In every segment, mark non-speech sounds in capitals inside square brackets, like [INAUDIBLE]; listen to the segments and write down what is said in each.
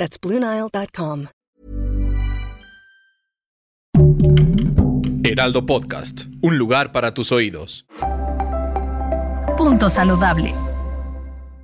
That's BlueNile.com. Heraldo Podcast, un lugar para tus oídos. Punto saludable.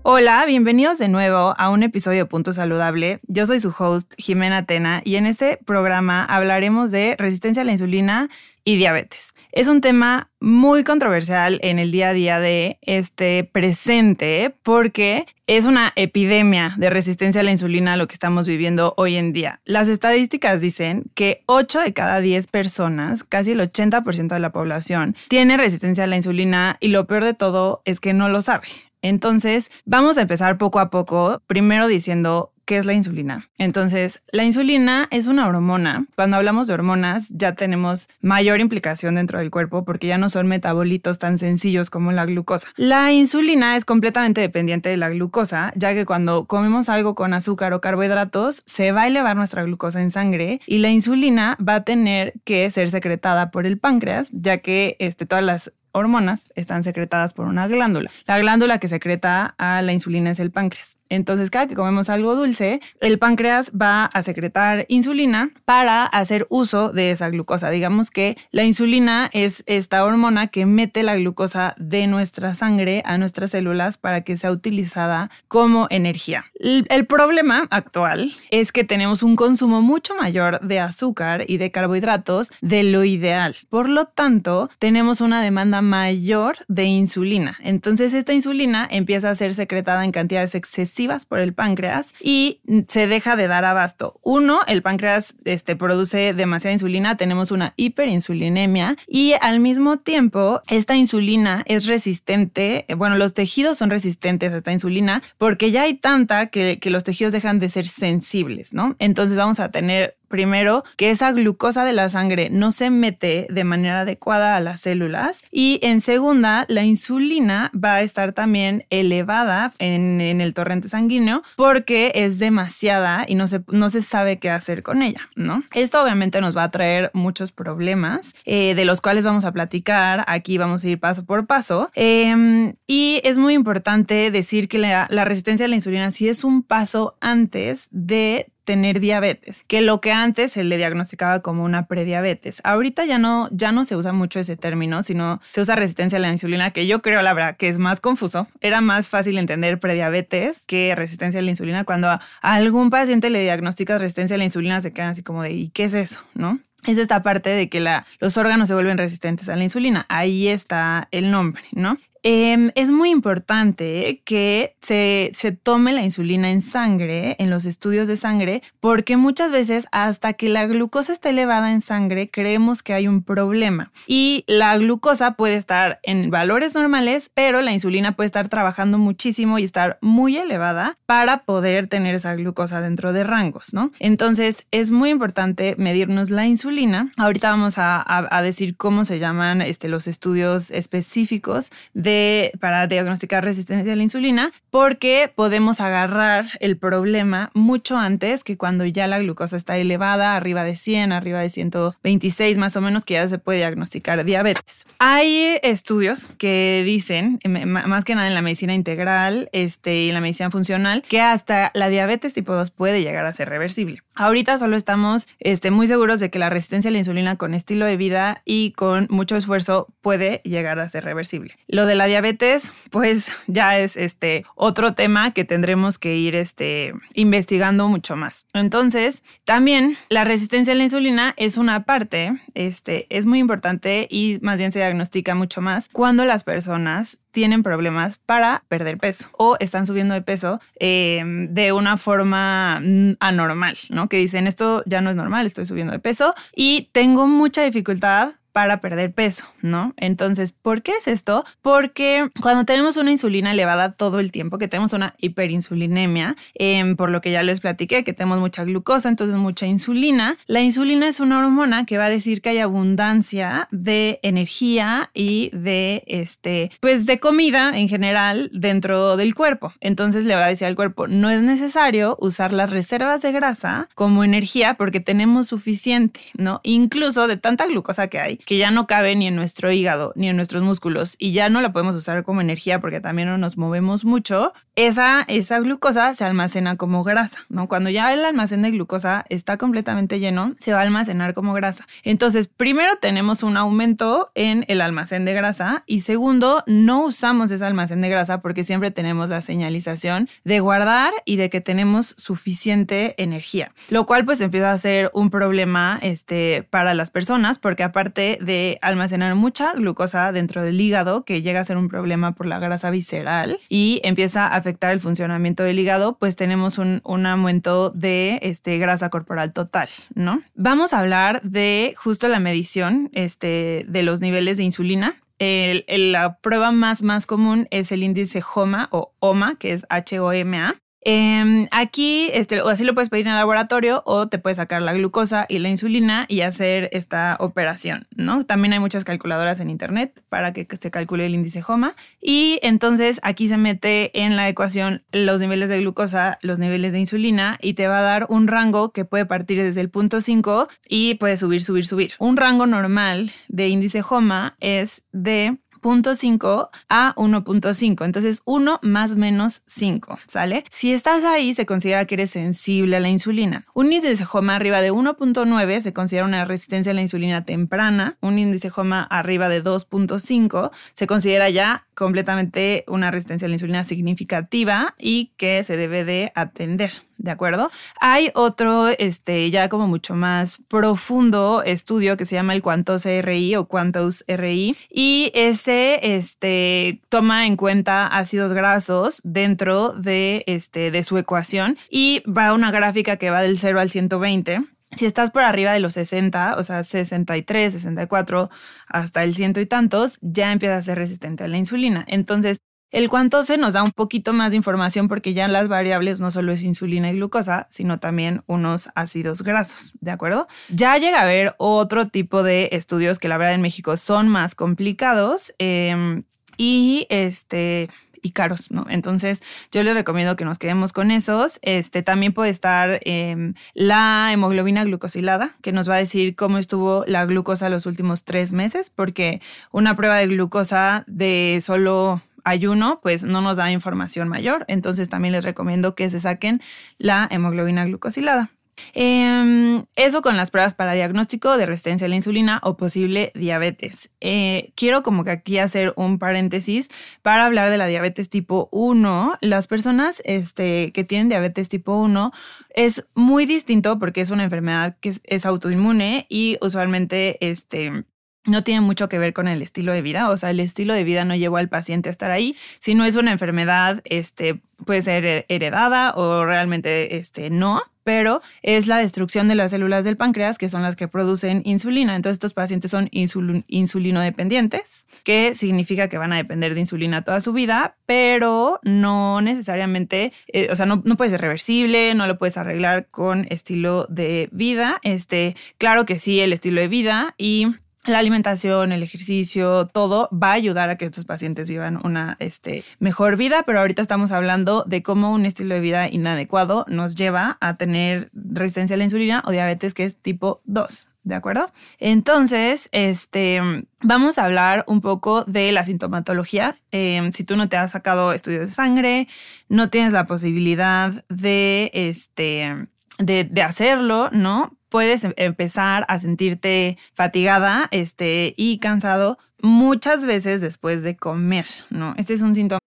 Hola, bienvenidos de nuevo a un episodio de Punto Saludable. Yo soy su host, Jimena Tena, y en este programa hablaremos de resistencia a la insulina y diabetes. Es un tema muy controversial en el día a día de este presente porque es una epidemia de resistencia a la insulina lo que estamos viviendo hoy en día. Las estadísticas dicen que 8 de cada 10 personas, casi el 80% de la población, tiene resistencia a la insulina y lo peor de todo es que no lo sabe. Entonces, vamos a empezar poco a poco, primero diciendo qué es la insulina. Entonces, la insulina es una hormona. Cuando hablamos de hormonas, ya tenemos mayor implicación dentro del cuerpo porque ya no son metabolitos tan sencillos como la glucosa. La insulina es completamente dependiente de la glucosa, ya que cuando comemos algo con azúcar o carbohidratos, se va a elevar nuestra glucosa en sangre y la insulina va a tener que ser secretada por el páncreas, ya que este, todas las hormonas están secretadas por una glándula. La glándula que secreta a la insulina es el páncreas. Entonces, cada que comemos algo dulce, el páncreas va a secretar insulina para hacer uso de esa glucosa. Digamos que la insulina es esta hormona que mete la glucosa de nuestra sangre a nuestras células para que sea utilizada como energía. El, problema actual es que tenemos un consumo mucho mayor de azúcar y de carbohidratos de lo ideal. Por lo tanto, tenemos una demanda mayor de insulina. Entonces, esta insulina empieza a ser secretada en cantidades excesivas por el páncreas y se deja de dar abasto. Uno, el páncreas este, produce demasiada insulina, tenemos una hiperinsulinemia y al mismo tiempo esta insulina es resistente, bueno, los tejidos son resistentes a esta insulina porque ya hay tanta que, que los tejidos dejan de ser sensibles, ¿no? Entonces vamos a tener primero, que esa glucosa de la sangre no se mete de manera adecuada a las células. Y en segunda, la insulina va a estar también elevada en, el torrente sanguíneo porque es demasiada y no se, no se sabe qué hacer con ella, ¿no? Esto obviamente nos va a traer muchos problemas eh, de los cuales vamos a platicar. Aquí vamos a ir paso por paso. Em, y es muy importante decir que la, la resistencia a la insulina sí es un paso antes de tener diabetes, que lo que antes se le diagnosticaba como una prediabetes. Ahorita ya no, ya no se usa mucho ese término, sino se usa resistencia a la insulina, que yo creo, la verdad, que es más confuso. Era más fácil entender prediabetes que resistencia a la insulina. Cuando a algún paciente le diagnosticas resistencia a la insulina, se quedan así como de, ¿y qué es eso? ¿No? es esta parte de que la, los órganos se vuelven resistentes a la insulina. Ahí está el nombre, ¿no? Em, es muy importante que se, tome la insulina en sangre, en los estudios de sangre, porque muchas veces hasta que la glucosa está elevada en sangre creemos que hay un problema. Y la glucosa puede estar en valores normales, pero la insulina puede estar trabajando muchísimo y estar muy elevada para poder tener esa glucosa dentro de rangos, ¿no? Entonces es muy importante medirnos la insulina. Ahorita vamos a, a decir cómo se llaman este, los estudios específicos de para diagnosticar resistencia a la insulina, porque podemos agarrar el problema mucho antes que cuando ya la glucosa está elevada, arriba de 100, arriba de 126 más o menos, que ya se puede diagnosticar diabetes. Hay estudios que dicen, eh, más que nada en la medicina integral este, y en la medicina funcional, que hasta la diabetes tipo 2 puede llegar a ser reversible. Ahorita solo estamos este, muy seguros de que la resistencia a la insulina con estilo de vida y con mucho esfuerzo puede llegar a ser reversible. Lo de la diabetes, pues ya es este otro tema que tendremos que ir este, investigando mucho más. Entonces, también la resistencia a la insulina es una parte, este, es muy importante y más bien se diagnostica mucho más cuando las personas tienen problemas para perder peso o están subiendo de peso em, de una forma mm, anormal, ¿no? Que dicen, esto ya no es normal, estoy subiendo de peso y tengo mucha dificultad para perder peso, ¿no? Entonces, ¿por qué es esto? Porque cuando tenemos una insulina elevada todo el tiempo, que tenemos una hiperinsulinemia, em, por lo que ya les platiqué, que tenemos mucha glucosa, entonces mucha insulina, la insulina es una hormona que va a decir que hay abundancia de energía y de, este, pues de comida en general dentro del cuerpo. Entonces le va a decir al cuerpo, no es necesario usar las reservas de grasa como energía porque tenemos suficiente, ¿no? Incluso de tanta glucosa que hay, que ya no cabe ni en nuestro hígado ni en nuestros músculos y ya no la podemos usar como energía porque también no nos movemos mucho, esa, esa glucosa se almacena como grasa, ¿no? Cuando ya el almacén de glucosa está completamente lleno, se va a almacenar como grasa. Entonces, primero tenemos un aumento en el almacén de grasa y segundo, no usamos ese almacén de grasa porque siempre tenemos la señalización de guardar y de que tenemos suficiente energía, lo cual pues empieza a ser un problema este, para las personas porque aparte de almacenar mucha glucosa dentro del hígado, que llega a ser un problema por la grasa visceral y empieza a afectar el funcionamiento del hígado, pues tenemos un, aumento de este, grasa corporal total, ¿no? Vamos a hablar de justo la medición este, de los niveles de insulina la prueba más, más común es el índice HOMA o OMA, que es H-O-M-A. Em, aquí, este, o así lo puedes pedir en el laboratorio o te puedes sacar la glucosa y la insulina y hacer esta operación, ¿no? También hay muchas calculadoras en internet para que se calcule el índice HOMA y entonces aquí se mete en la ecuación los niveles de glucosa, los niveles de insulina y te va a dar un rango que puede partir desde el punto 5 y puede subir, subir, subir. Un rango normal de índice HOMA es de 0.5 a 1.5. Entonces 1 más menos 5, ¿sale? Si estás ahí, se considera que eres sensible a la insulina. Un índice HOMA arriba de 1.9 se considera una resistencia a la insulina temprana. Un índice HOMA arriba de 2.5 se considera ya completamente una resistencia a la insulina significativa y que se debe de atender. ¿De acuerdo? Hay otro, este, ya como mucho más profundo estudio que se llama el Quantos RI o Quantos RI y ese, este, toma en cuenta ácidos grasos dentro de, este, de su ecuación y va a una gráfica que va del 0 al 120 si estás por arriba de los 60, o sea, 63, 64, hasta el ciento y tantos, ya empieza a ser resistente a la insulina. Entonces, el se nos da un poquito más de información porque ya las variables no solo es insulina y glucosa, sino también unos ácidos grasos, ¿de acuerdo? Ya llega a haber otro tipo de estudios que la verdad en México son más complicados em, y este y caros, ¿no? Entonces, yo les recomiendo que nos quedemos con esos. Este también puede estar em, la hemoglobina glucosilada, que nos va a decir cómo estuvo la glucosa los últimos tres meses, porque una prueba de glucosa de solo ayuno, pues no nos da información mayor. Entonces también les recomiendo que se saquen la hemoglobina glucosilada. Em, eso con las pruebas para diagnóstico de resistencia a la insulina o posible diabetes. Eh, quiero como que aquí hacer un paréntesis para hablar de la diabetes tipo 1. Las personas este, que tienen diabetes tipo 1 es muy distinto porque es una enfermedad que es, es autoinmune y usualmente este, no tiene mucho que ver con el estilo de vida, o sea, el estilo de vida no llevó al paciente a estar ahí, si no es una enfermedad, este, puede ser heredada o realmente este, no, pero es la destrucción de las células del páncreas que son las que producen insulina. Entonces estos pacientes son insulino dependientes, que significa que van a depender de insulina toda su vida, pero no necesariamente, eh, o sea, no, no, puede ser reversible, no lo puedes arreglar con estilo de vida. Este, claro que sí, el estilo de vida y la alimentación, el ejercicio, todo va a ayudar a que estos pacientes vivan una este, mejor vida, pero ahorita estamos hablando de cómo un estilo de vida inadecuado nos lleva a tener resistencia a la insulina o diabetes que es tipo 2. ¿De acuerdo? Entonces, este, vamos a hablar un poco de la sintomatología. Em, si tú no te has sacado estudios de sangre, no tienes la posibilidad de, este, de, de hacerlo, ¿no? Puedes em, empezar a sentirte fatigada este, y cansado muchas veces después de comer, ¿no? Este es un síntoma.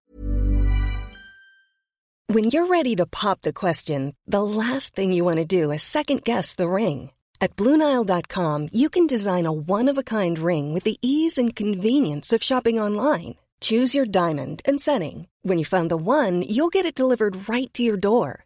When you're ready to pop the question, the last thing you want to do is second guess the ring. At BlueNile.com, you can design a one-of-a-kind ring with the ease and convenience of shopping online. Choose your diamond and setting. When you find the one, you'll get it delivered right to your door.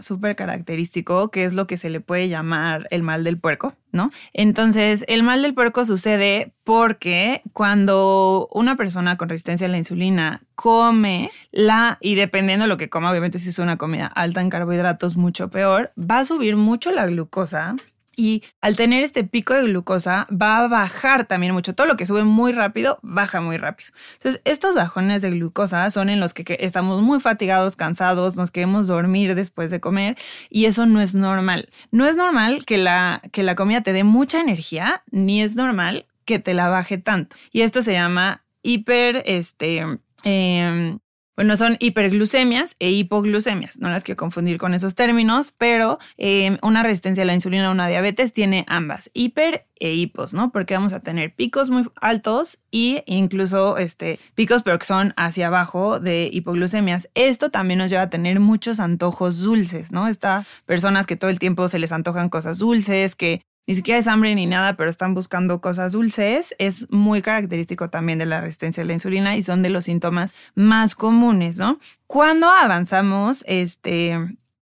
súper característico, que es lo que se le puede llamar el mal del puerco, ¿no? Entonces, el mal del puerco sucede porque cuando una persona con resistencia a la insulina come la, y dependiendo de lo que coma, obviamente si es una comida alta en carbohidratos, mucho peor, va a subir mucho la glucosa y al tener este pico de glucosa va a bajar también mucho. Todo lo que sube muy rápido, baja muy rápido. Entonces, estos bajones de glucosa son en los que estamos muy fatigados, cansados, nos queremos dormir después de comer y eso no es normal. No es normal que la, que la comida te dé mucha energía, ni es normal que te la baje tanto. Y esto se llama hiper, este, em, bueno, son hiperglucemias e hipoglucemias. No las quiero confundir con esos términos, pero em, una resistencia a la insulina o una diabetes tiene ambas, hiper e hipos, ¿no? Porque vamos a tener picos muy altos e incluso este, picos, pero que son hacia abajo de hipoglucemias. Esto también nos lleva a tener muchos antojos dulces, ¿no? Estas personas que todo el tiempo se les antojan cosas dulces, que ni siquiera es hambre ni nada, pero están buscando cosas dulces, es muy característico también de la resistencia a la insulina y son de los síntomas más comunes, ¿no? Cuando avanzamos, este,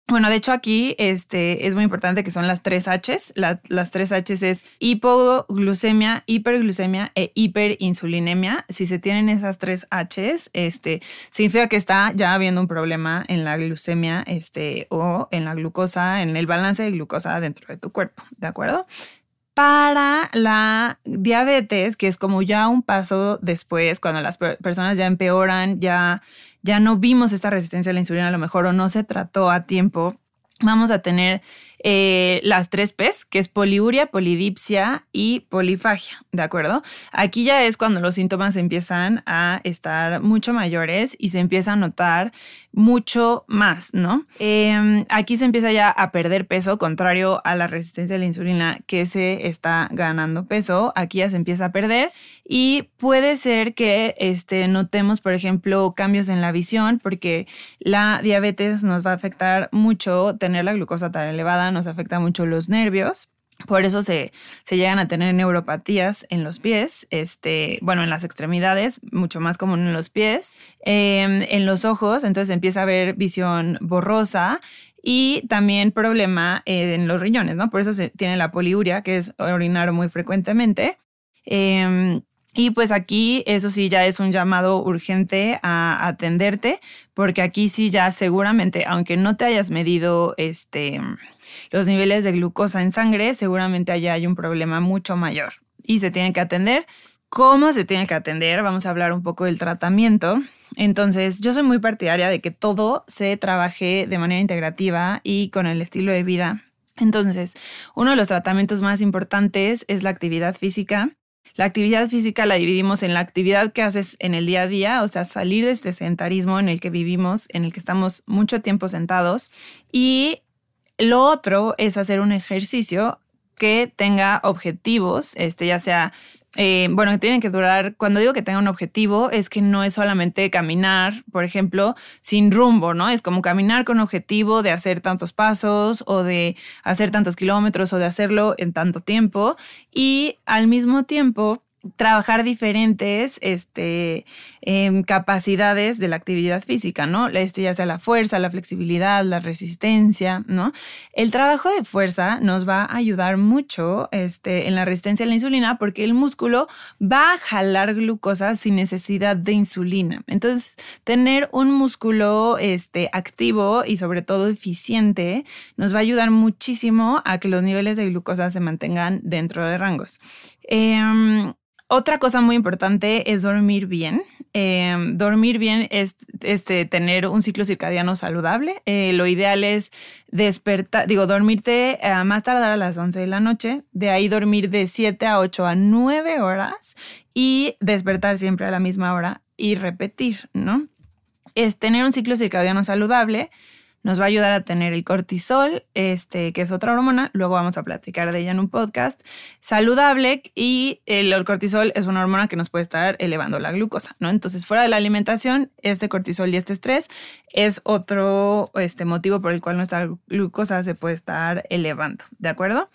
bueno, de hecho aquí este, es muy importante que son las tres Hs. las tres Hs es hipoglucemia, hiperglucemia e hiperinsulinemia. Si se tienen esas tres Hs, este, significa que está ya habiendo un problema en la glucemia este, o en la glucosa, en el balance de glucosa dentro de tu cuerpo, ¿de acuerdo? Para la diabetes, que es como ya un paso después, cuando las personas ya empeoran, ya ya no vimos esta resistencia a la insulina a lo mejor o no se trató a tiempo, vamos a tener eh, las tres P's, que es poliuria, polidipsia y polifagia, ¿de acuerdo? Aquí ya es cuando los síntomas empiezan a estar mucho mayores y se empieza a notar mucho más, ¿no? Em, aquí se empieza ya a perder peso, contrario a la resistencia a la insulina que se está ganando peso, aquí ya se empieza a perder y puede ser que este, notemos, por ejemplo, cambios en la visión, porque la diabetes nos va a afectar mucho tener la glucosa tan elevada, nos afecta mucho los nervios. Por eso se, se, llegan a tener neuropatías en los pies, este, bueno, en las extremidades, mucho más común en los pies, em, en los ojos, entonces empieza a haber visión borrosa y también problema eh, en los riñones, ¿no? Por eso se tiene la poliuria, que es orinar muy frecuentemente. Em, y pues aquí eso sí ya es un llamado urgente a atenderte, porque aquí sí ya seguramente, aunque no te hayas medido este, los niveles de glucosa en sangre, seguramente allá hay un problema mucho mayor y se tiene que atender. ¿Cómo se tiene que atender? Vamos a hablar un poco del tratamiento. Entonces, yo soy muy partidaria de que todo se trabaje de manera integrativa y con el estilo de vida. Entonces, uno de los tratamientos más importantes es la actividad física. La actividad física la dividimos en la actividad que haces en el día a día, o sea, salir de este sedentarismo en el que vivimos, en el que estamos mucho tiempo sentados. Y lo otro es hacer un ejercicio que tenga objetivos, este, ya sea eh, bueno, que tienen que durar, cuando digo que tenga un objetivo, es que no es solamente caminar, por ejemplo, sin rumbo, ¿no? Es como caminar con objetivo de hacer tantos pasos o de hacer tantos kilómetros o de hacerlo en tanto tiempo y al mismo tiempo trabajar diferentes este, em, capacidades de la actividad física, ¿no? Este, ya sea la fuerza, la flexibilidad, la resistencia, ¿no? El trabajo de fuerza nos va a ayudar mucho este, en la resistencia a la insulina porque el músculo va a jalar glucosa sin necesidad de insulina. Entonces, tener un músculo este, activo y sobre todo eficiente nos va a ayudar muchísimo a que los niveles de glucosa se mantengan dentro de rangos. Em, Otra cosa muy importante es dormir bien. Em, dormir bien es este, tener un ciclo circadiano saludable. Eh, lo ideal es despertar, digo, dormirte a eh, más tardar a las 11 de la noche, de ahí dormir de 7 a 8 a 9 horas y despertar siempre a la misma hora y repetir, ¿no? Es tener un ciclo circadiano saludable nos va a ayudar a tener el cortisol, este, que es otra hormona, luego vamos a platicar de ella en un podcast, saludable y el, cortisol es una hormona que nos puede estar elevando la glucosa, ¿no? Entonces, fuera de la alimentación, este cortisol y este estrés es otro este, motivo por el cual nuestra glucosa se puede estar elevando, ¿de acuerdo?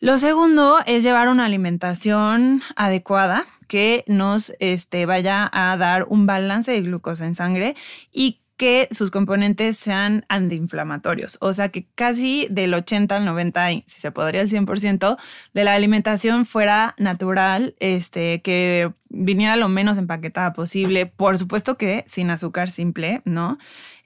Lo segundo es llevar una alimentación adecuada que nos este, vaya a dar un balance de glucosa en sangre y que sus componentes sean antiinflamatorios. O sea, que casi del 80 al 90, si se podría el 100%, de la alimentación fuera natural, este, que viniera lo menos empaquetada posible. Por supuesto que sin azúcar simple, ¿no?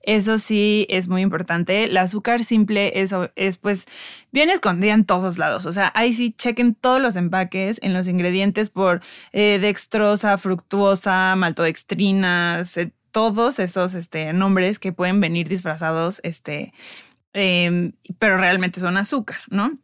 Eso sí es muy importante. El azúcar simple es, es pues bien escondida en todos lados. O sea, ahí sí chequen todos los empaques en los ingredientes por eh, dextrosa, fructuosa, maltodextrinas, todos esos este, nombres que pueden venir disfrazados, este, em, pero realmente son azúcar, ¿no?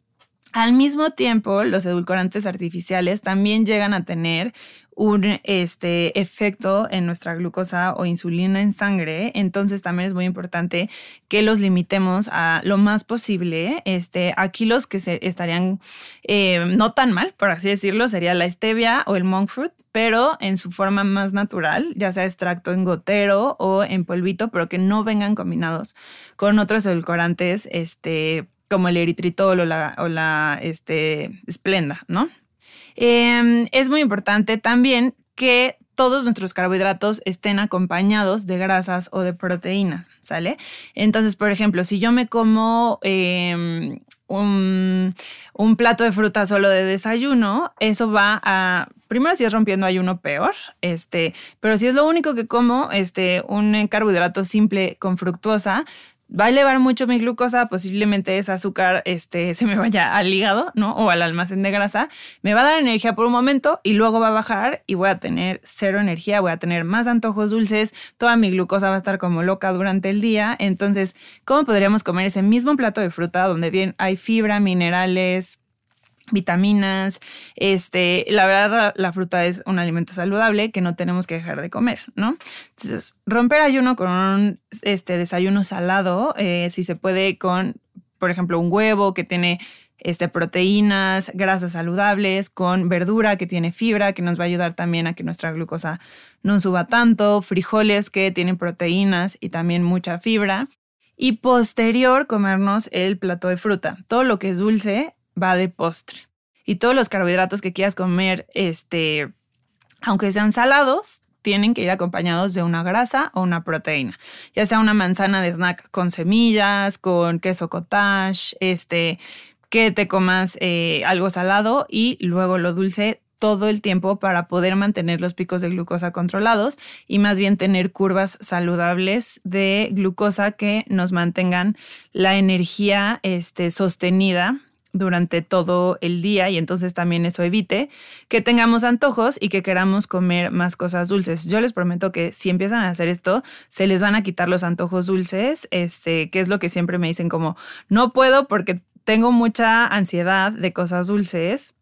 Al mismo tiempo, los edulcorantes artificiales también llegan a tener un este, efecto en nuestra glucosa o insulina en sangre. Entonces también es muy importante que los limitemos a lo más posible. Este, aquí los que se estarían eh, no tan mal, por así decirlo, sería la stevia o el monk fruit, pero en su forma más natural, ya sea extracto en gotero o en polvito, pero que no vengan combinados con otros edulcorantes, este, como el eritritol o la, o la este, esplenda, ¿no? Em, es muy importante también que todos nuestros carbohidratos estén acompañados de grasas o de proteínas, ¿sale? Entonces, por ejemplo, si yo me como em, un, un, plato de fruta solo de desayuno, eso va a, primero si es rompiendo ayuno peor, este, pero si es lo único que como, este, un carbohidrato simple con fructuosa, va a elevar mucho mi glucosa, posiblemente ese azúcar este, [LAUGHS] se me vaya al hígado, ¿no? O al almacén de grasa, me va a dar energía por un momento y luego va a bajar y voy a tener cero energía, voy a tener más antojos dulces, toda mi glucosa va a estar como loca durante el día. Entonces, ¿cómo podríamos comer ese mismo plato de fruta donde bien hay fibra, minerales, vitaminas, este, la verdad la, fruta es un alimento saludable que no tenemos que dejar de comer, ¿no? Entonces, romper ayuno con un este, desayuno salado, eh, si se puede con, por ejemplo, un huevo que tiene este, proteínas, grasas saludables, con verdura que tiene fibra, que nos va a ayudar también a que nuestra glucosa no suba tanto, frijoles que tienen proteínas y también mucha fibra. Y posterior comernos el plato de fruta. Todo lo que es dulce va de postre. Y todos los carbohidratos que quieras comer, este, aunque sean salados, tienen que ir acompañados de una grasa o una proteína, ya sea una manzana de snack con semillas, con queso cottage, este, que te comas eh, algo salado y luego lo dulce todo el tiempo para poder mantener los picos de glucosa controlados y más bien tener curvas saludables de glucosa que nos mantengan la energía este, sostenida durante todo el día y entonces también eso evite que tengamos antojos y que queramos comer más cosas dulces. Yo les prometo que si empiezan a hacer esto, se les van a quitar los antojos dulces, este, que es lo que siempre me dicen como, no puedo porque tengo mucha ansiedad de cosas dulces.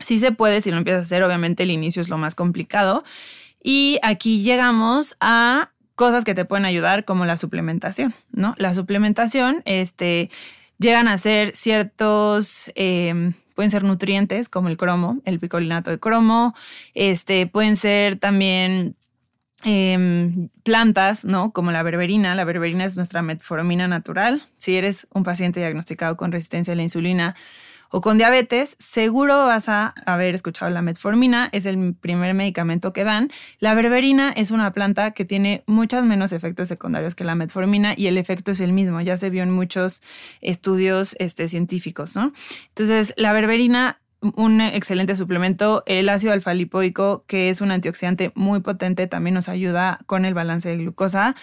Sí se puede si lo empiezas a hacer, obviamente el inicio es lo más complicado. Y aquí llegamos a cosas que te pueden ayudar como la suplementación, ¿no? La suplementación, este, llegan a ser ciertos, em, pueden ser nutrientes como el cromo, el picolinato de cromo, este, pueden ser también em, plantas, ¿no? Como la berberina. La berberina es nuestra metformina natural. Si eres un paciente diagnosticado con resistencia a la insulina, o con diabetes, seguro vas a haber escuchado la metformina, es el primer medicamento que dan. La berberina es una planta que tiene muchos menos efectos secundarios que la metformina y el efecto es el mismo, ya se vio en muchos estudios este, científicos, ¿no? Entonces, la berberina un excelente suplemento. El ácido alfa-lipoico, que es un antioxidante muy potente, también nos ayuda con el balance de glucosa.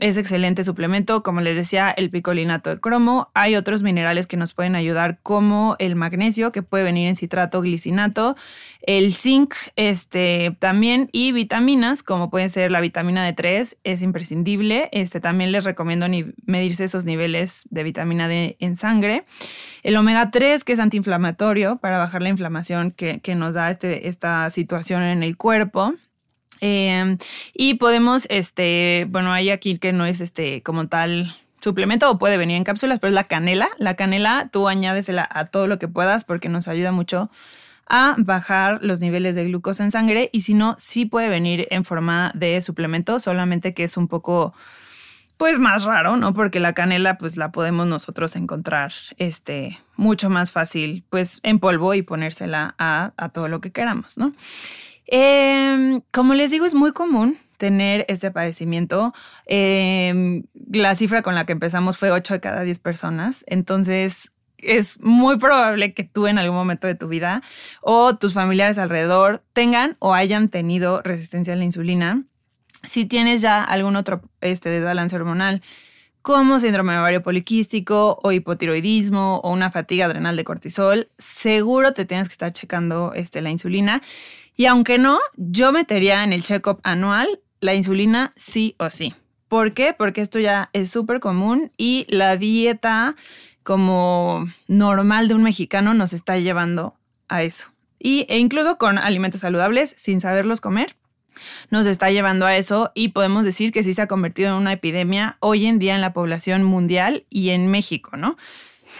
Es excelente suplemento, como les decía, el picolinato de cromo. Hay otros minerales que nos pueden ayudar, como el magnesio, que puede venir en citrato, glicinato, el zinc, este, también, y vitaminas, como puede ser la vitamina D3, es imprescindible. Este, también les recomiendo medirse esos niveles de vitamina D en sangre. El omega 3, que es antiinflamatorio, para bajar la inflamación que, que nos da este, esta situación en el cuerpo. Em, y podemos, este, bueno, hay aquí que no es este como tal suplemento o puede venir en cápsulas, pero es la canela. La canela tú añádesela a todo lo que puedas porque nos ayuda mucho a bajar los niveles de glucosa en sangre y si no, sí puede venir en forma de suplemento, solamente que es un poco pues más raro, ¿no? Porque la canela pues la podemos nosotros encontrar este mucho más fácil pues en polvo y ponérsela a, a todo lo que queramos, ¿no? Em, como les digo, es muy común tener este padecimiento. Em, la cifra con la que empezamos fue 8 de cada 10 personas. Entonces, es muy probable que tú en algún momento de tu vida o tus familiares alrededor tengan o hayan tenido resistencia a la insulina. Si tienes ya algún otro este, desbalance hormonal, como síndrome ovario poliquístico o hipotiroidismo o una fatiga adrenal de cortisol, seguro te tienes que estar checando este, la insulina. Y aunque no, yo metería en el check-up anual la insulina sí o sí. ¿Por qué? Porque esto ya es súper común y la dieta como normal de un mexicano nos está llevando a eso. Y, e incluso con alimentos saludables, sin saberlos comer, nos está llevando a eso y podemos decir que sí se ha convertido en una epidemia hoy en día en la población mundial y en México, ¿no?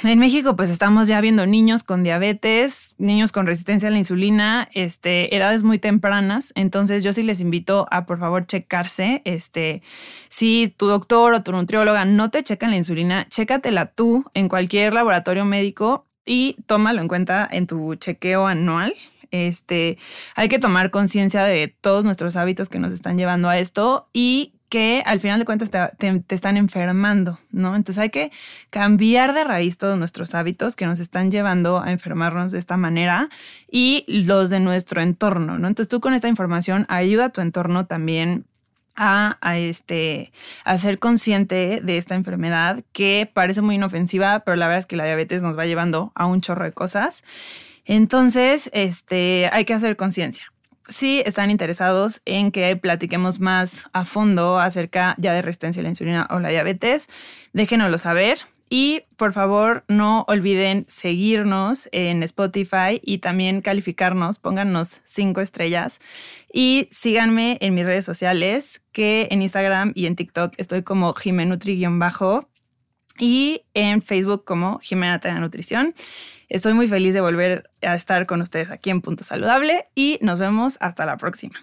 En México, pues estamos ya viendo niños con diabetes, niños con resistencia a la insulina, este, edades muy tempranas. Entonces, yo sí les invito a por favor checarse. Este, si tu doctor o tu nutrióloga no te checan la insulina, chécatela tú en cualquier laboratorio médico y tómalo en cuenta en tu chequeo anual. Este, hay que tomar conciencia de todos nuestros hábitos que nos están llevando a esto y que al final de cuentas te, están enfermando, ¿no? Entonces hay que cambiar de raíz todos nuestros hábitos que nos están llevando a enfermarnos de esta manera y los de nuestro entorno, ¿no? Entonces tú con esta información ayuda a tu entorno también a, este, a ser consciente de esta enfermedad que parece muy inofensiva, pero la verdad es que la diabetes nos va llevando a un chorro de cosas. Entonces, este, hay que hacer conciencia si están interesados en que platiquemos más a fondo acerca ya de resistencia a la insulina o la diabetes, déjenoslo saber. Y por favor, no olviden seguirnos en Spotify y también calificarnos, pónganos cinco estrellas y síganme en mis redes sociales, que en Instagram y en TikTok estoy como Jimenutri-bajo y en Facebook como Jimena Tena Nutrición. Estoy muy feliz de volver a estar con ustedes aquí en Punto Saludable y nos vemos hasta la próxima.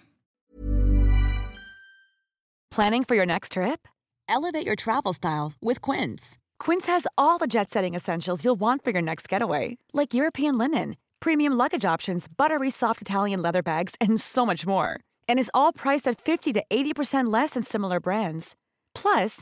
Planning for your next trip? Elevate your travel style with Quince. Quince has all the jet-setting essentials you'll want for your next getaway, like European linen, premium luggage options, buttery soft Italian leather bags, and so much more. And is all priced at 50 to 80% less than similar brands. Plus,